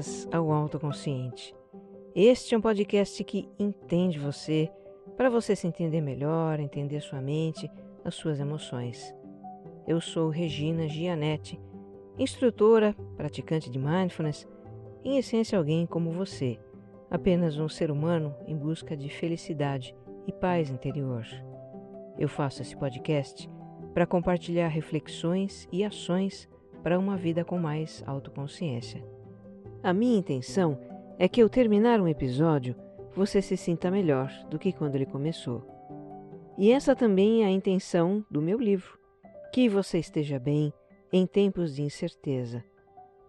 boas-vindas ao Autoconsciente. Este é um podcast que entende você, para você se entender melhor, entender sua mente, as suas emoções. Eu sou Regina Gianetti, instrutora, praticante de mindfulness, em essência alguém como você, apenas um ser humano em busca de felicidade e paz interior. Eu faço esse podcast para compartilhar reflexões e ações para uma vida com mais autoconsciência. A minha intenção é que ao terminar um episódio você se sinta melhor do que quando ele começou. E essa também é a intenção do meu livro: que você esteja bem em tempos de incerteza.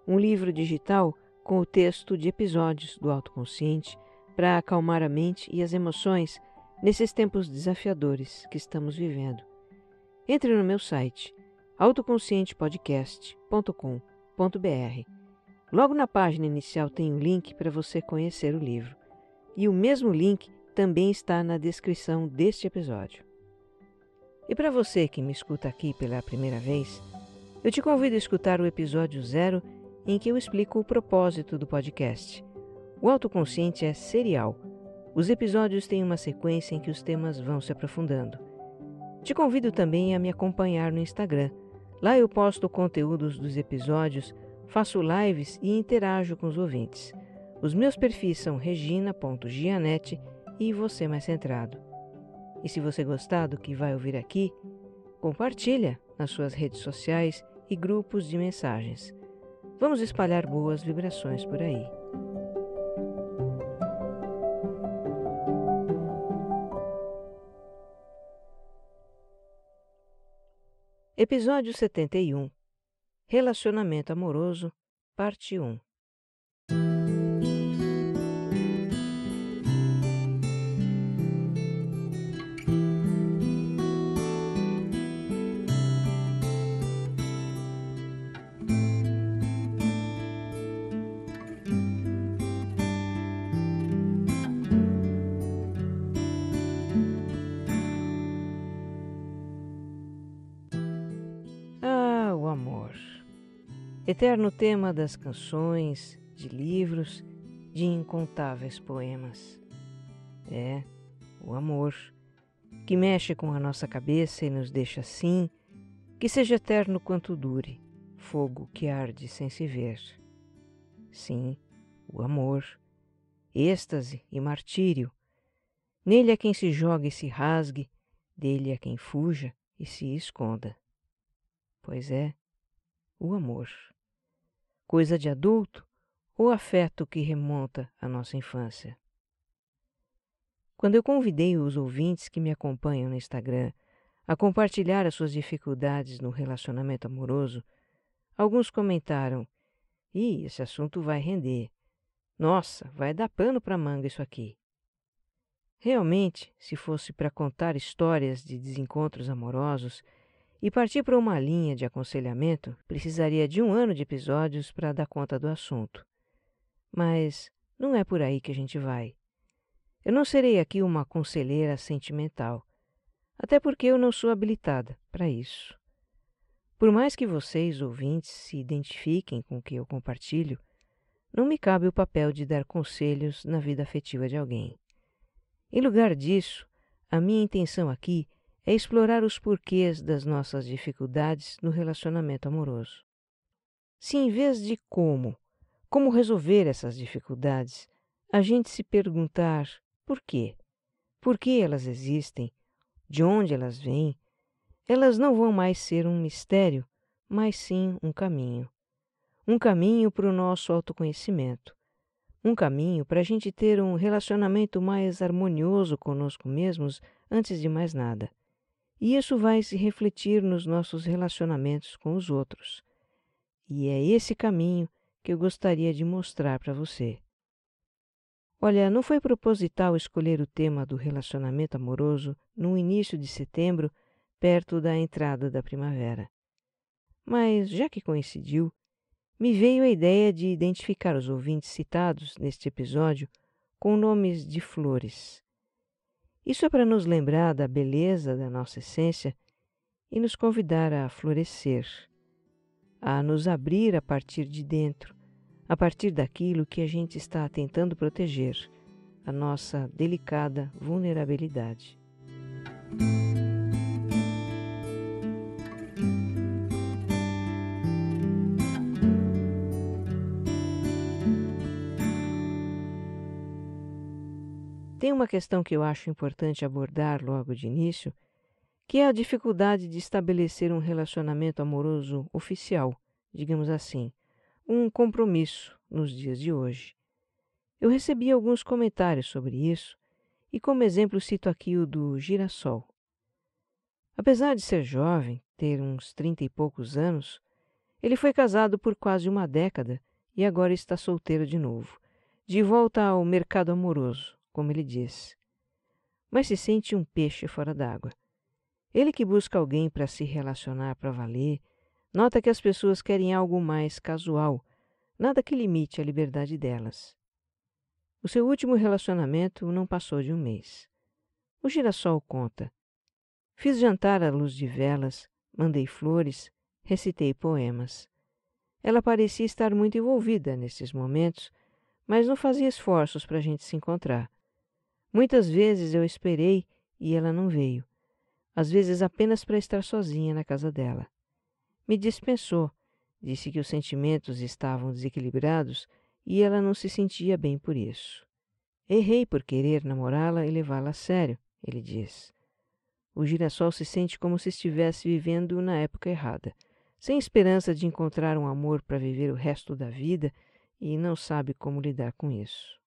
Um livro digital com o texto de episódios do autoconsciente para acalmar a mente e as emoções nesses tempos desafiadores que estamos vivendo. Entre no meu site autoconscientepodcast.com.br. Logo na página inicial tem um link para você conhecer o livro. E o mesmo link também está na descrição deste episódio. E para você que me escuta aqui pela primeira vez, eu te convido a escutar o episódio zero em que eu explico o propósito do podcast. O autoconsciente é serial. Os episódios têm uma sequência em que os temas vão se aprofundando. Te convido também a me acompanhar no Instagram Lá eu posto conteúdos dos episódios, faço lives e interajo com os ouvintes. Os meus perfis são regina.gianete e você mais centrado. E se você gostar do que vai ouvir aqui, compartilha nas suas redes sociais e grupos de mensagens. Vamos espalhar boas vibrações por aí. Episódio 71 Relacionamento Amoroso, Parte 1 eterno tema das canções, de livros, de incontáveis poemas. É o amor, que mexe com a nossa cabeça e nos deixa assim, que seja eterno quanto dure, fogo que arde sem se ver. Sim, o amor, êxtase e martírio. Nele é quem se joga e se rasgue, dele é quem fuja e se esconda. Pois é, o amor coisa de adulto ou afeto que remonta à nossa infância. Quando eu convidei os ouvintes que me acompanham no Instagram a compartilhar as suas dificuldades no relacionamento amoroso, alguns comentaram: Ih, esse assunto vai render. Nossa, vai dar pano para manga isso aqui. Realmente, se fosse para contar histórias de desencontros amorosos, e partir para uma linha de aconselhamento, precisaria de um ano de episódios para dar conta do assunto. Mas não é por aí que a gente vai. Eu não serei aqui uma conselheira sentimental, até porque eu não sou habilitada para isso. Por mais que vocês, ouvintes, se identifiquem com o que eu compartilho, não me cabe o papel de dar conselhos na vida afetiva de alguém. Em lugar disso, a minha intenção aqui é explorar os porquês das nossas dificuldades no relacionamento amoroso. Se em vez de como, como resolver essas dificuldades, a gente se perguntar por quê, por que elas existem, de onde elas vêm, elas não vão mais ser um mistério, mas sim um caminho. Um caminho para o nosso autoconhecimento. Um caminho para a gente ter um relacionamento mais harmonioso conosco mesmos antes de mais nada e isso vai se refletir nos nossos relacionamentos com os outros. E é esse caminho que eu gostaria de mostrar para você. Olha, não foi proposital escolher o tema do relacionamento amoroso no início de setembro, perto da entrada da primavera. Mas, já que coincidiu, me veio a ideia de identificar os ouvintes citados neste episódio com nomes de flores. Isso é para nos lembrar da beleza da nossa essência e nos convidar a florescer, a nos abrir a partir de dentro, a partir daquilo que a gente está tentando proteger, a nossa delicada vulnerabilidade. Tem uma questão que eu acho importante abordar logo de início, que é a dificuldade de estabelecer um relacionamento amoroso oficial, digamos assim, um compromisso nos dias de hoje. Eu recebi alguns comentários sobre isso e, como exemplo, cito aqui o do girassol. Apesar de ser jovem, ter uns trinta e poucos anos, ele foi casado por quase uma década e agora está solteiro de novo, de volta ao mercado amoroso, como ele diz. Mas se sente um peixe fora d'água. Ele que busca alguém para se relacionar para valer, nota que as pessoas querem algo mais casual, nada que limite a liberdade delas. O seu último relacionamento não passou de um mês. O girassol conta. Fiz jantar à luz de velas, mandei flores, recitei poemas. Ela parecia estar muito envolvida nesses momentos, mas não fazia esforços para a gente se encontrar. Muitas vezes eu esperei e ela não veio, às vezes apenas para estar sozinha na casa dela. Me dispensou, disse que os sentimentos estavam desequilibrados e ela não se sentia bem por isso. Errei por querer namorá-la e levá-la a sério, ele diz. O girassol se sente como se estivesse vivendo na época errada, sem esperança de encontrar um amor para viver o resto da vida e não sabe como lidar com isso.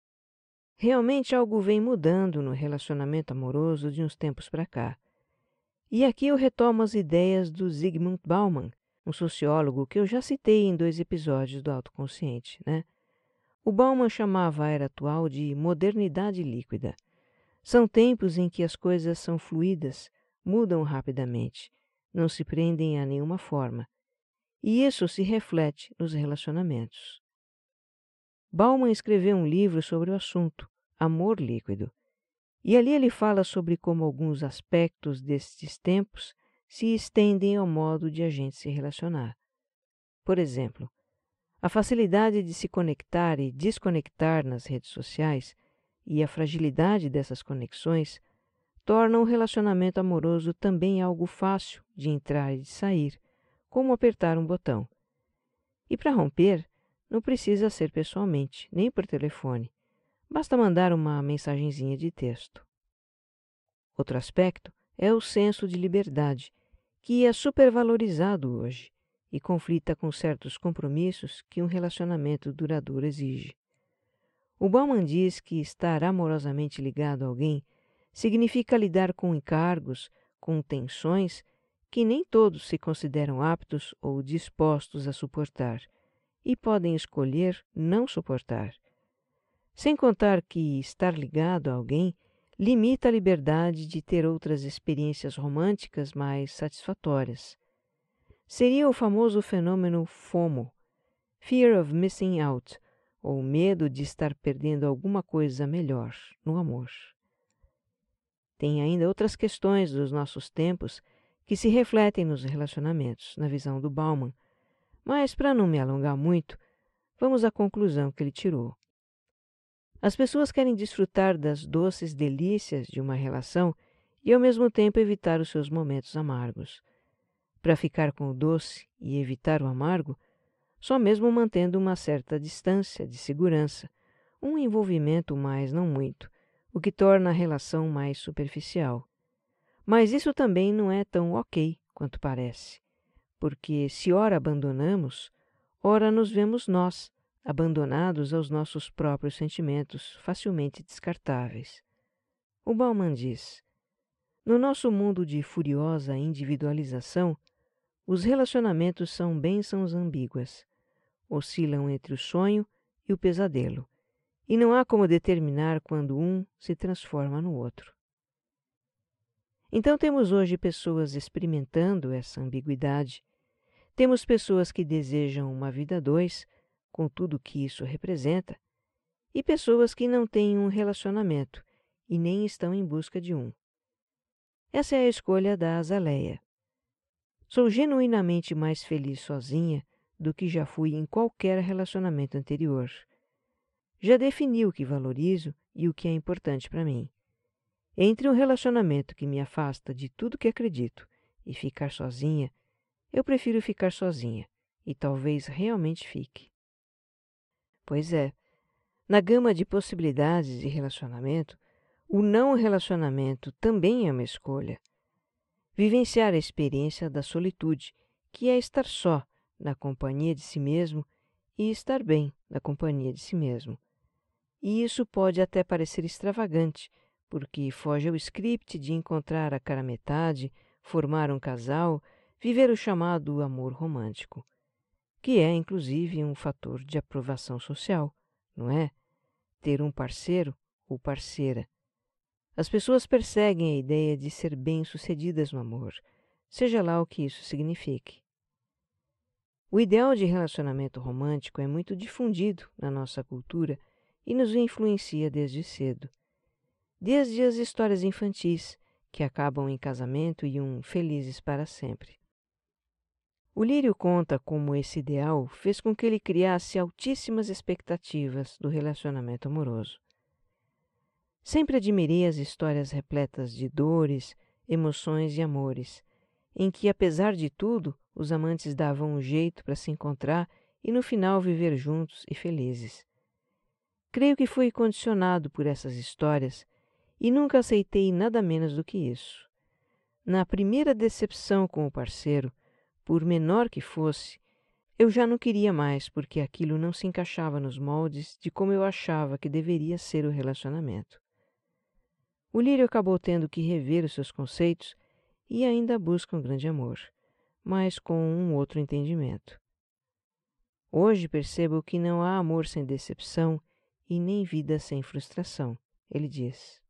Realmente algo vem mudando no relacionamento amoroso de uns tempos para cá. E aqui eu retomo as ideias do Zygmunt Bauman, um sociólogo que eu já citei em dois episódios do Autoconsciente, né? O Bauman chamava a era atual de modernidade líquida. São tempos em que as coisas são fluídas, mudam rapidamente, não se prendem a nenhuma forma. E isso se reflete nos relacionamentos. Bauman escreveu um livro sobre o assunto, Amor Líquido, e ali ele fala sobre como alguns aspectos destes tempos se estendem ao modo de a gente se relacionar. Por exemplo, a facilidade de se conectar e desconectar nas redes sociais e a fragilidade dessas conexões tornam o relacionamento amoroso também algo fácil de entrar e de sair, como apertar um botão. E para romper, não precisa ser pessoalmente, nem por telefone. Basta mandar uma mensagenzinha de texto. Outro aspecto é o senso de liberdade, que é supervalorizado hoje e conflita com certos compromissos que um relacionamento duradouro exige. O Bauman diz que estar amorosamente ligado a alguém significa lidar com encargos, com tensões que nem todos se consideram aptos ou dispostos a suportar e podem escolher não suportar. Sem contar que estar ligado a alguém limita a liberdade de ter outras experiências românticas mais satisfatórias. Seria o famoso fenômeno FOMO, Fear of Missing Out, ou medo de estar perdendo alguma coisa melhor no amor. Tem ainda outras questões dos nossos tempos que se refletem nos relacionamentos, na visão do Bauman, mas, para não me alongar muito, vamos à conclusão que ele tirou. As pessoas querem desfrutar das doces delícias de uma relação e, ao mesmo tempo, evitar os seus momentos amargos. Para ficar com o doce e evitar o amargo, só mesmo mantendo uma certa distância de segurança, um envolvimento mais não muito, o que torna a relação mais superficial. Mas isso também não é tão ok quanto parece porque se ora abandonamos, ora nos vemos nós, abandonados aos nossos próprios sentimentos, facilmente descartáveis. O Bauman diz: No nosso mundo de furiosa individualização, os relacionamentos são bênçãos ambíguas. oscilam entre o sonho e o pesadelo, e não há como determinar quando um se transforma no outro. Então temos hoje pessoas experimentando essa ambiguidade. Temos pessoas que desejam uma vida dois, com tudo o que isso representa, e pessoas que não têm um relacionamento e nem estão em busca de um. Essa é a escolha da Azaleia. Sou genuinamente mais feliz sozinha do que já fui em qualquer relacionamento anterior. Já defini o que valorizo e o que é importante para mim. Entre um relacionamento que me afasta de tudo que acredito e ficar sozinha, eu prefiro ficar sozinha e talvez realmente fique. Pois é, na gama de possibilidades de relacionamento, o não relacionamento também é uma escolha. Vivenciar a experiência da solitude, que é estar só na companhia de si mesmo e estar bem na companhia de si mesmo. E isso pode até parecer extravagante, porque foge ao script de encontrar a cara metade, formar um casal, viver o chamado amor romântico que é inclusive um fator de aprovação social, não é? Ter um parceiro ou parceira. As pessoas perseguem a ideia de ser bem-sucedidas no amor, seja lá o que isso signifique. O ideal de relacionamento romântico é muito difundido na nossa cultura e nos influencia desde cedo. Desde as histórias infantis, que acabam em casamento e um felizes para sempre. O Lírio conta como esse ideal fez com que ele criasse altíssimas expectativas do relacionamento amoroso. Sempre admirei as histórias repletas de dores, emoções e amores, em que, apesar de tudo, os amantes davam um jeito para se encontrar e no final viver juntos e felizes. Creio que fui condicionado por essas histórias e nunca aceitei nada menos do que isso. Na primeira decepção com o parceiro, por menor que fosse, eu já não queria mais porque aquilo não se encaixava nos moldes de como eu achava que deveria ser o relacionamento. O Lírio acabou tendo que rever os seus conceitos e ainda busca um grande amor, mas com um outro entendimento. Hoje percebo que não há amor sem decepção e nem vida sem frustração, ele diz.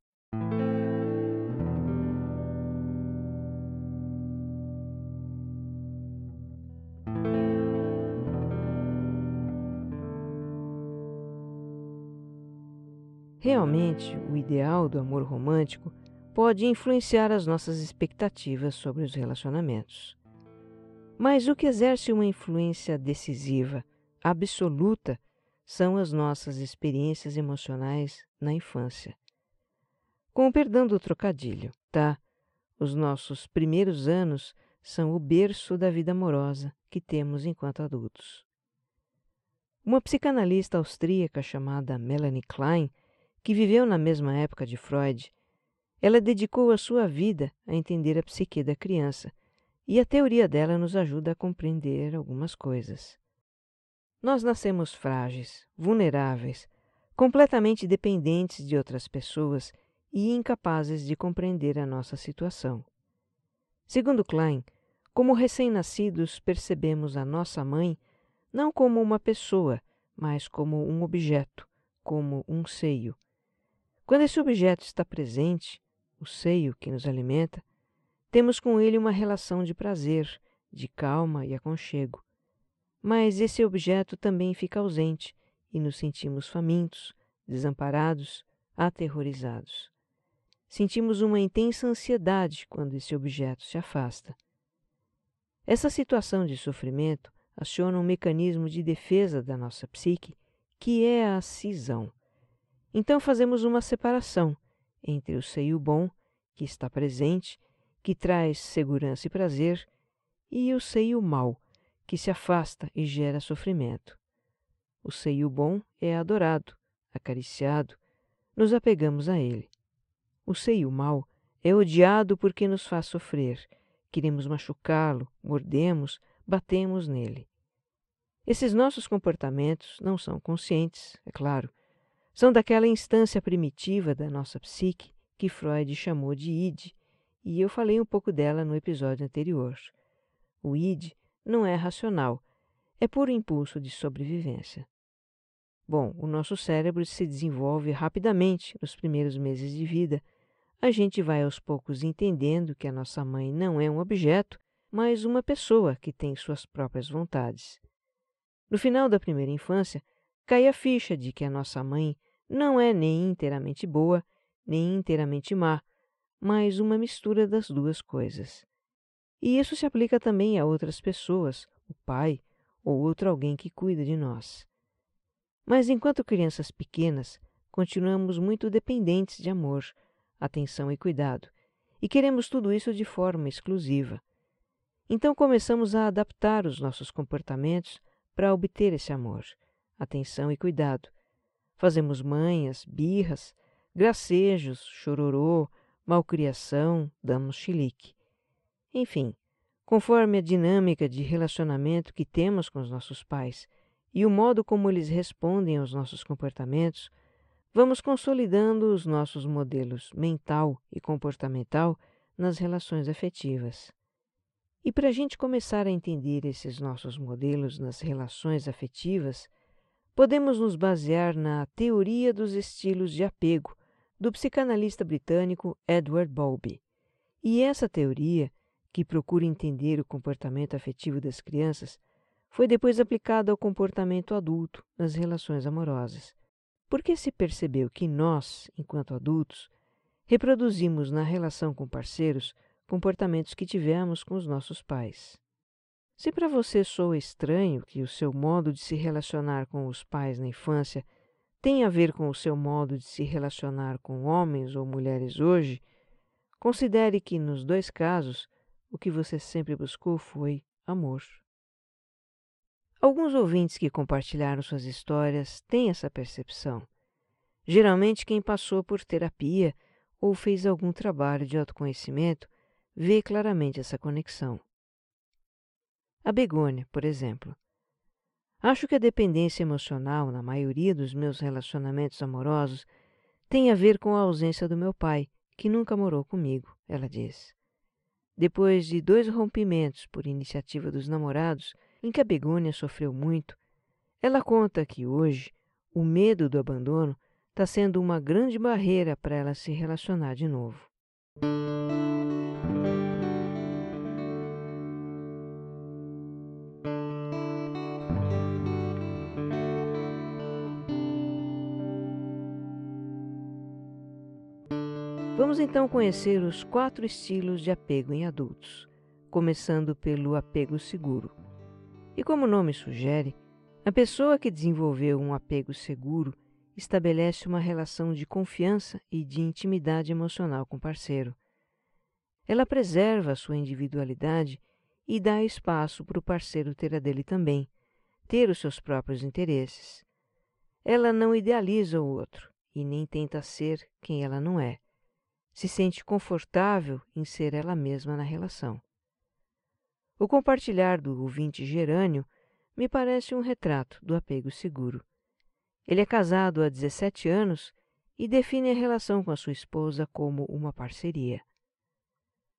Realmente, o ideal do amor romântico pode influenciar as nossas expectativas sobre os relacionamentos. Mas o que exerce uma influência decisiva, absoluta, são as nossas experiências emocionais na infância. Com o perdão do trocadilho, tá? Os nossos primeiros anos são o berço da vida amorosa que temos enquanto adultos. Uma psicanalista austríaca chamada Melanie Klein que viveu na mesma época de Freud, ela dedicou a sua vida a entender a psique da criança, e a teoria dela nos ajuda a compreender algumas coisas. Nós nascemos frágeis, vulneráveis, completamente dependentes de outras pessoas e incapazes de compreender a nossa situação. Segundo Klein, como recém-nascidos percebemos a nossa mãe não como uma pessoa, mas como um objeto, como um seio, quando esse objeto está presente, o seio que nos alimenta, temos com ele uma relação de prazer, de calma e aconchego. Mas esse objeto também fica ausente e nos sentimos famintos, desamparados, aterrorizados. Sentimos uma intensa ansiedade quando esse objeto se afasta. Essa situação de sofrimento aciona um mecanismo de defesa da nossa psique, que é a cisão. Então fazemos uma separação entre o seio bom, que está presente, que traz segurança e prazer, e o seio mau, que se afasta e gera sofrimento. O seio bom é adorado, acariciado, nos apegamos a ele. O seio mau é odiado porque nos faz sofrer, queremos machucá-lo, mordemos, batemos nele. Esses nossos comportamentos não são conscientes, é claro, são daquela instância primitiva da nossa psique que Freud chamou de id, e eu falei um pouco dela no episódio anterior. O id não é racional, é por impulso de sobrevivência. Bom, o nosso cérebro se desenvolve rapidamente nos primeiros meses de vida. A gente vai aos poucos entendendo que a nossa mãe não é um objeto, mas uma pessoa que tem suas próprias vontades. No final da primeira infância, cai a ficha de que a nossa mãe não é nem inteiramente boa, nem inteiramente má, mas uma mistura das duas coisas. E isso se aplica também a outras pessoas, o pai ou outro alguém que cuida de nós. Mas enquanto crianças pequenas, continuamos muito dependentes de amor, atenção e cuidado, e queremos tudo isso de forma exclusiva. Então começamos a adaptar os nossos comportamentos para obter esse amor, atenção e cuidado. Fazemos manhas, birras, gracejos, chororô, malcriação, damos chilique. Enfim, conforme a dinâmica de relacionamento que temos com os nossos pais e o modo como eles respondem aos nossos comportamentos, vamos consolidando os nossos modelos mental e comportamental nas relações afetivas. E para a gente começar a entender esses nossos modelos nas relações afetivas, podemos nos basear na teoria dos estilos de apego do psicanalista britânico Edward Bowlby. E essa teoria, que procura entender o comportamento afetivo das crianças, foi depois aplicada ao comportamento adulto nas relações amorosas, porque se percebeu que nós, enquanto adultos, reproduzimos na relação com parceiros comportamentos que tivemos com os nossos pais. Se para você soa estranho que o seu modo de se relacionar com os pais na infância tem a ver com o seu modo de se relacionar com homens ou mulheres hoje, considere que, nos dois casos, o que você sempre buscou foi amor. Alguns ouvintes que compartilharam suas histórias têm essa percepção. Geralmente, quem passou por terapia ou fez algum trabalho de autoconhecimento vê claramente essa conexão. A begônia, por exemplo. Acho que a dependência emocional, na maioria dos meus relacionamentos amorosos, tem a ver com a ausência do meu pai, que nunca morou comigo, ela diz. Depois de dois rompimentos por iniciativa dos namorados, em que a begônia sofreu muito, ela conta que hoje o medo do abandono está sendo uma grande barreira para ela se relacionar de novo. Então conhecer os quatro estilos de apego em adultos, começando pelo apego seguro. E como o nome sugere, a pessoa que desenvolveu um apego seguro estabelece uma relação de confiança e de intimidade emocional com o parceiro. Ela preserva a sua individualidade e dá espaço para o parceiro ter a dele também, ter os seus próprios interesses. Ela não idealiza o outro e nem tenta ser quem ela não é. Se sente confortável em ser ela mesma na relação. O compartilhar do ouvinte Gerânio me parece um retrato do apego seguro. Ele é casado há 17 anos e define a relação com a sua esposa como uma parceria.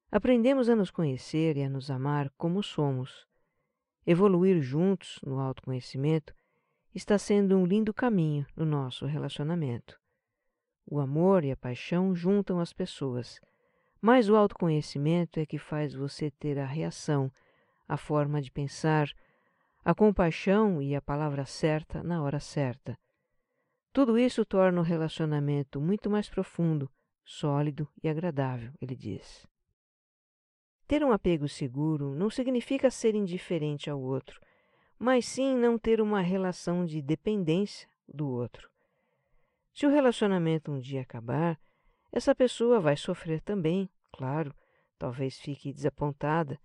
Aprendemos a nos conhecer e a nos amar como somos. Evoluir juntos no autoconhecimento está sendo um lindo caminho no nosso relacionamento. O amor e a paixão juntam as pessoas, mas o autoconhecimento é que faz você ter a reação a forma de pensar, a compaixão e a palavra certa na hora certa. Tudo isso torna o relacionamento muito mais profundo, sólido e agradável, ele diz. Ter um apego seguro não significa ser indiferente ao outro, mas sim não ter uma relação de dependência do outro. Se o relacionamento um dia acabar, essa pessoa vai sofrer também, claro, talvez fique desapontada,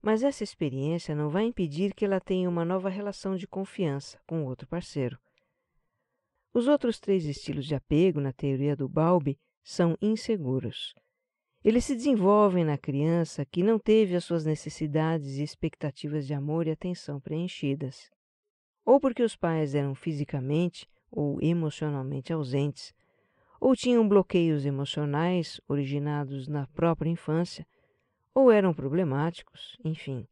mas essa experiência não vai impedir que ela tenha uma nova relação de confiança com outro parceiro. Os outros três estilos de apego na teoria do Balbi são inseguros. Eles se desenvolvem na criança que não teve as suas necessidades e expectativas de amor e atenção preenchidas, ou porque os pais eram fisicamente ou emocionalmente ausentes, ou tinham bloqueios emocionais originados na própria infância ou eram problemáticos, enfim.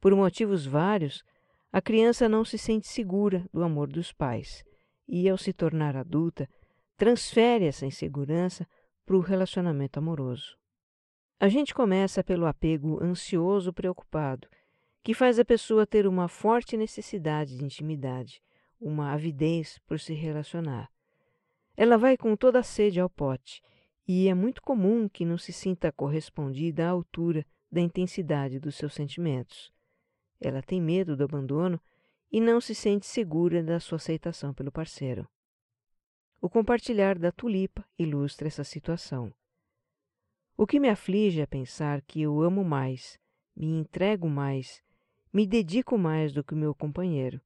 Por motivos vários, a criança não se sente segura do amor dos pais e, ao se tornar adulta, transfere essa insegurança para o relacionamento amoroso. A gente começa pelo apego ansioso preocupado, que faz a pessoa ter uma forte necessidade de intimidade, uma avidez por se relacionar. Ela vai com toda a sede ao pote, e é muito comum que não se sinta correspondida à altura da intensidade dos seus sentimentos. Ela tem medo do abandono e não se sente segura da sua aceitação pelo parceiro. O compartilhar da tulipa ilustra essa situação. O que me aflige é pensar que eu amo mais, me entrego mais, me dedico mais do que o meu companheiro.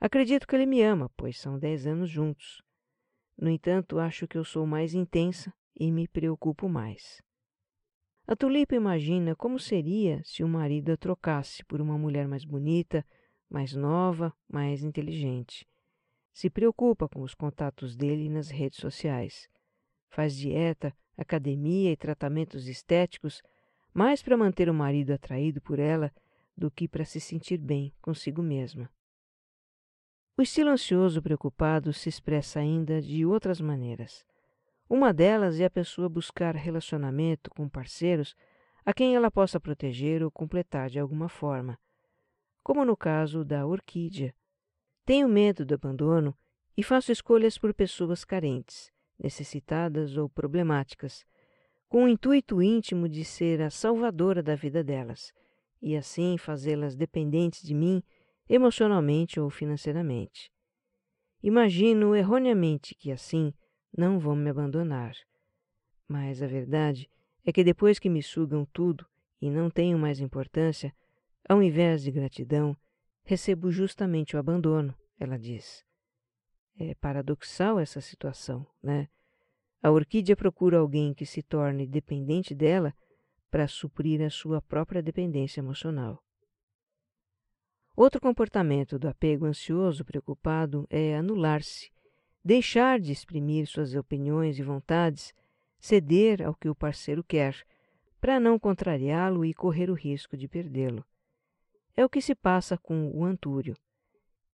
Acredito que ele me ama, pois são dez anos juntos. No entanto, acho que eu sou mais intensa e me preocupo mais. A tulipa imagina como seria se o marido a trocasse por uma mulher mais bonita, mais nova, mais inteligente. Se preocupa com os contatos dele nas redes sociais. Faz dieta, academia e tratamentos estéticos mais para manter o marido atraído por ela do que para se sentir bem consigo mesma. O estilo ansioso preocupado se expressa ainda de outras maneiras. Uma delas é a pessoa buscar relacionamento com parceiros a quem ela possa proteger ou completar de alguma forma, como no caso da orquídea. Tenho medo do abandono e faço escolhas por pessoas carentes, necessitadas ou problemáticas, com o intuito íntimo de ser a salvadora da vida delas e assim fazê-las dependentes de mim emocionalmente ou financeiramente. Imagino erroneamente que assim não vão me abandonar. Mas a verdade é que depois que me sugam tudo e não tenho mais importância, ao invés de gratidão, recebo justamente o abandono, ela diz. É paradoxal essa situação, né? A orquídea procura alguém que se torne dependente dela para suprir a sua própria dependência emocional. Outro comportamento do apego ansioso preocupado é anular-se, deixar de exprimir suas opiniões e vontades, ceder ao que o parceiro quer, para não contrariá-lo e correr o risco de perdê-lo. É o que se passa com o Antúrio.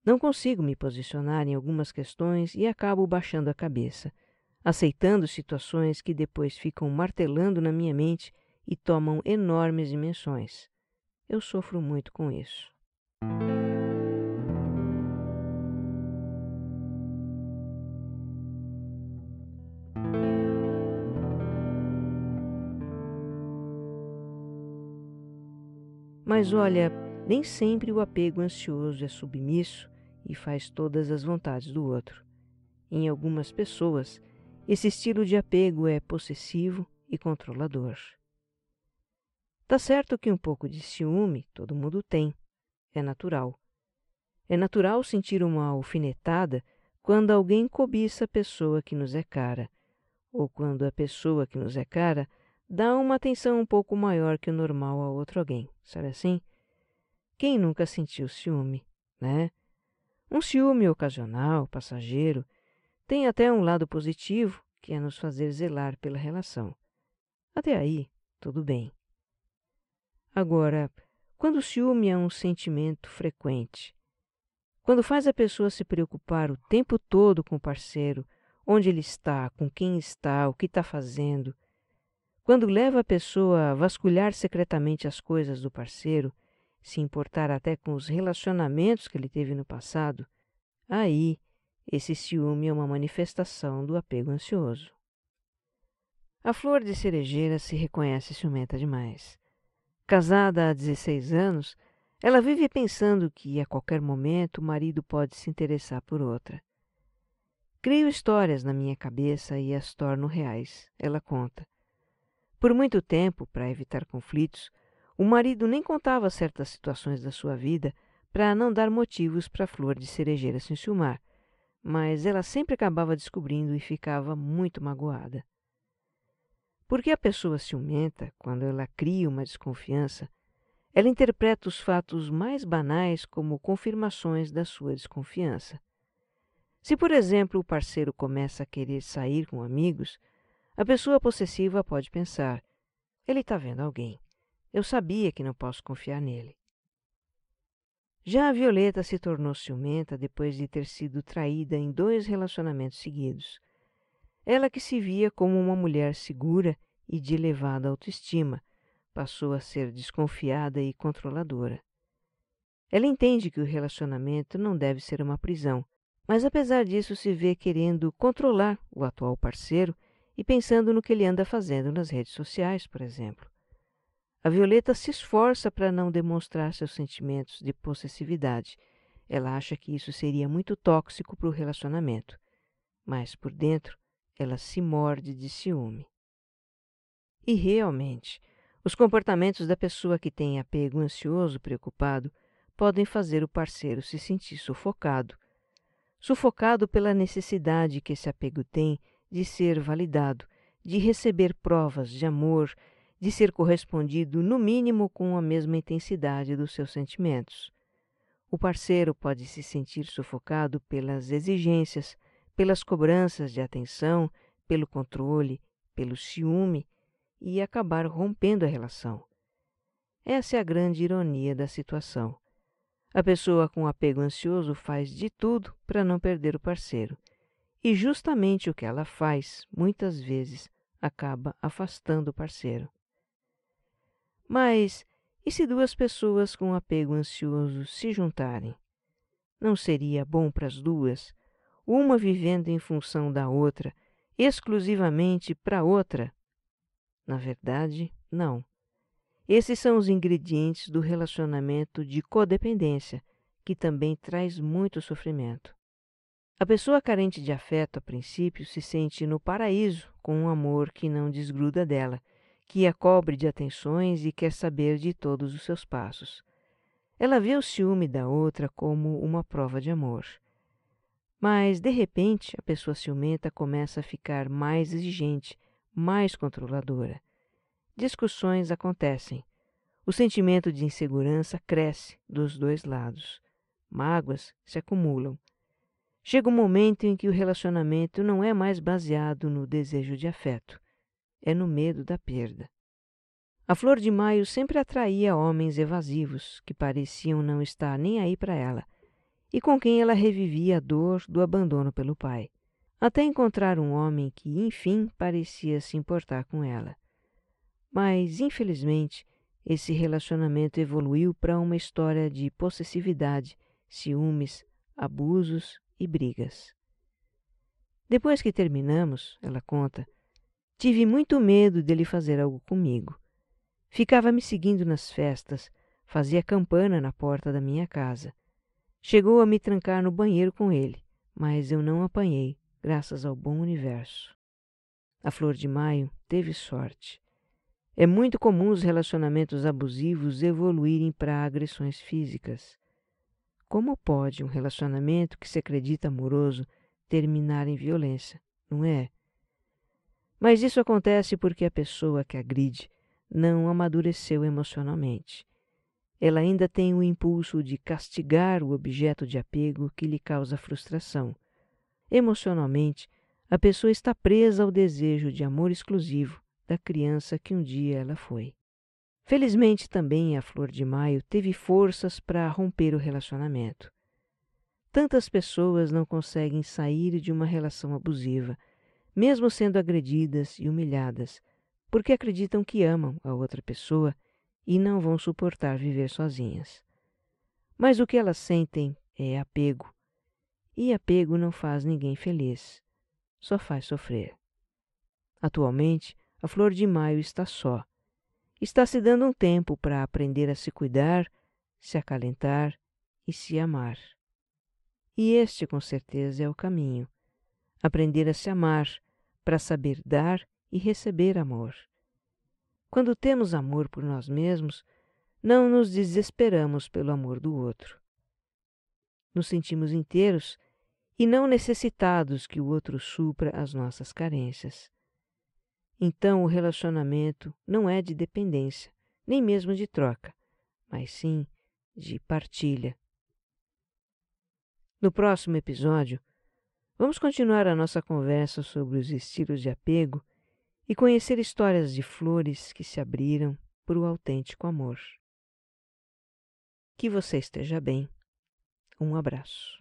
Não consigo me posicionar em algumas questões e acabo baixando a cabeça, aceitando situações que depois ficam martelando na minha mente e tomam enormes dimensões. Eu sofro muito com isso. Mas olha, nem sempre o apego ansioso é submisso e faz todas as vontades do outro. Em algumas pessoas, esse estilo de apego é possessivo e controlador. Tá certo que um pouco de ciúme todo mundo tem, é natural. É natural sentir uma alfinetada quando alguém cobiça a pessoa que nos é cara, ou quando a pessoa que nos é cara dá uma atenção um pouco maior que o normal a outro alguém, sabe assim? Quem nunca sentiu ciúme, né? Um ciúme ocasional, passageiro, tem até um lado positivo, que é nos fazer zelar pela relação. Até aí, tudo bem. Agora, quando o ciúme é um sentimento frequente, quando faz a pessoa se preocupar o tempo todo com o parceiro, onde ele está, com quem está, o que está fazendo, quando leva a pessoa a vasculhar secretamente as coisas do parceiro, se importar até com os relacionamentos que ele teve no passado, aí esse ciúme é uma manifestação do apego ansioso. A flor de cerejeira se reconhece ciumenta demais. Casada há 16 anos, ela vive pensando que a qualquer momento o marido pode se interessar por outra. Crio histórias na minha cabeça e as torno reais, ela conta. Por muito tempo, para evitar conflitos, o marido nem contava certas situações da sua vida para não dar motivos para a flor de cerejeira se enciumar, mas ela sempre acabava descobrindo e ficava muito magoada. Porque a pessoa ciumenta, quando ela cria uma desconfiança, ela interpreta os fatos mais banais como confirmações da sua desconfiança. Se, por exemplo, o parceiro começa a querer sair com amigos, a pessoa possessiva pode pensar: ele está vendo alguém. Eu sabia que não posso confiar nele. Já a Violeta se tornou ciumenta depois de ter sido traída em dois relacionamentos seguidos. Ela que se via como uma mulher segura e de elevada autoestima, passou a ser desconfiada e controladora. Ela entende que o relacionamento não deve ser uma prisão, mas apesar disso se vê querendo controlar o atual parceiro e pensando no que ele anda fazendo nas redes sociais, por exemplo. A Violeta se esforça para não demonstrar seus sentimentos de possessividade. Ela acha que isso seria muito tóxico para o relacionamento. Mas por dentro, ela se morde de ciúme. E realmente, os comportamentos da pessoa que tem apego ansioso, preocupado, podem fazer o parceiro se sentir sufocado. Sufocado pela necessidade que esse apego tem de ser validado, de receber provas de amor, de ser correspondido, no mínimo, com a mesma intensidade dos seus sentimentos. O parceiro pode se sentir sufocado pelas exigências, pelas cobranças de atenção, pelo controle, pelo ciúme e acabar rompendo a relação. Essa é a grande ironia da situação. A pessoa com apego ansioso faz de tudo para não perder o parceiro. E justamente o que ela faz, muitas vezes, acaba afastando o parceiro. Mas e se duas pessoas com apego ansioso se juntarem? Não seria bom para as duas, uma vivendo em função da outra, exclusivamente para outra? Na verdade, não. Esses são os ingredientes do relacionamento de codependência, que também traz muito sofrimento. A pessoa carente de afeto, a princípio, se sente no paraíso com um amor que não desgruda dela que a cobre de atenções e quer saber de todos os seus passos. Ela vê o ciúme da outra como uma prova de amor. Mas, de repente, a pessoa ciumenta começa a ficar mais exigente, mais controladora. Discussões acontecem. O sentimento de insegurança cresce dos dois lados. Mágoas se acumulam. Chega um momento em que o relacionamento não é mais baseado no desejo de afeto é no medo da perda. A flor de maio sempre atraía homens evasivos, que pareciam não estar nem aí para ela, e com quem ela revivia a dor do abandono pelo pai, até encontrar um homem que, enfim, parecia se importar com ela. Mas, infelizmente, esse relacionamento evoluiu para uma história de possessividade, ciúmes, abusos e brigas. Depois que terminamos, ela conta, Tive muito medo dele fazer algo comigo. Ficava me seguindo nas festas, fazia campana na porta da minha casa. Chegou a me trancar no banheiro com ele, mas eu não apanhei, graças ao bom universo. A Flor de Maio teve sorte. É muito comum os relacionamentos abusivos evoluírem para agressões físicas. Como pode um relacionamento que se acredita amoroso terminar em violência, não é? Mas isso acontece porque a pessoa que agride não amadureceu emocionalmente. Ela ainda tem o impulso de castigar o objeto de apego que lhe causa frustração. Emocionalmente, a pessoa está presa ao desejo de amor exclusivo da criança que um dia ela foi. Felizmente também a Flor de Maio teve forças para romper o relacionamento. Tantas pessoas não conseguem sair de uma relação abusiva mesmo sendo agredidas e humilhadas, porque acreditam que amam a outra pessoa e não vão suportar viver sozinhas. Mas o que elas sentem é apego, e apego não faz ninguém feliz, só faz sofrer. Atualmente, a Flor de Maio está só. Está se dando um tempo para aprender a se cuidar, se acalentar e se amar. E este, com certeza, é o caminho aprender a se amar, para saber dar e receber amor. Quando temos amor por nós mesmos, não nos desesperamos pelo amor do outro. Nos sentimos inteiros e não necessitados que o outro supra as nossas carências. Então o relacionamento não é de dependência, nem mesmo de troca, mas sim de partilha. No próximo episódio, Vamos continuar a nossa conversa sobre os estilos de apego e conhecer histórias de flores que se abriram para o autêntico amor. Que você esteja bem. Um abraço.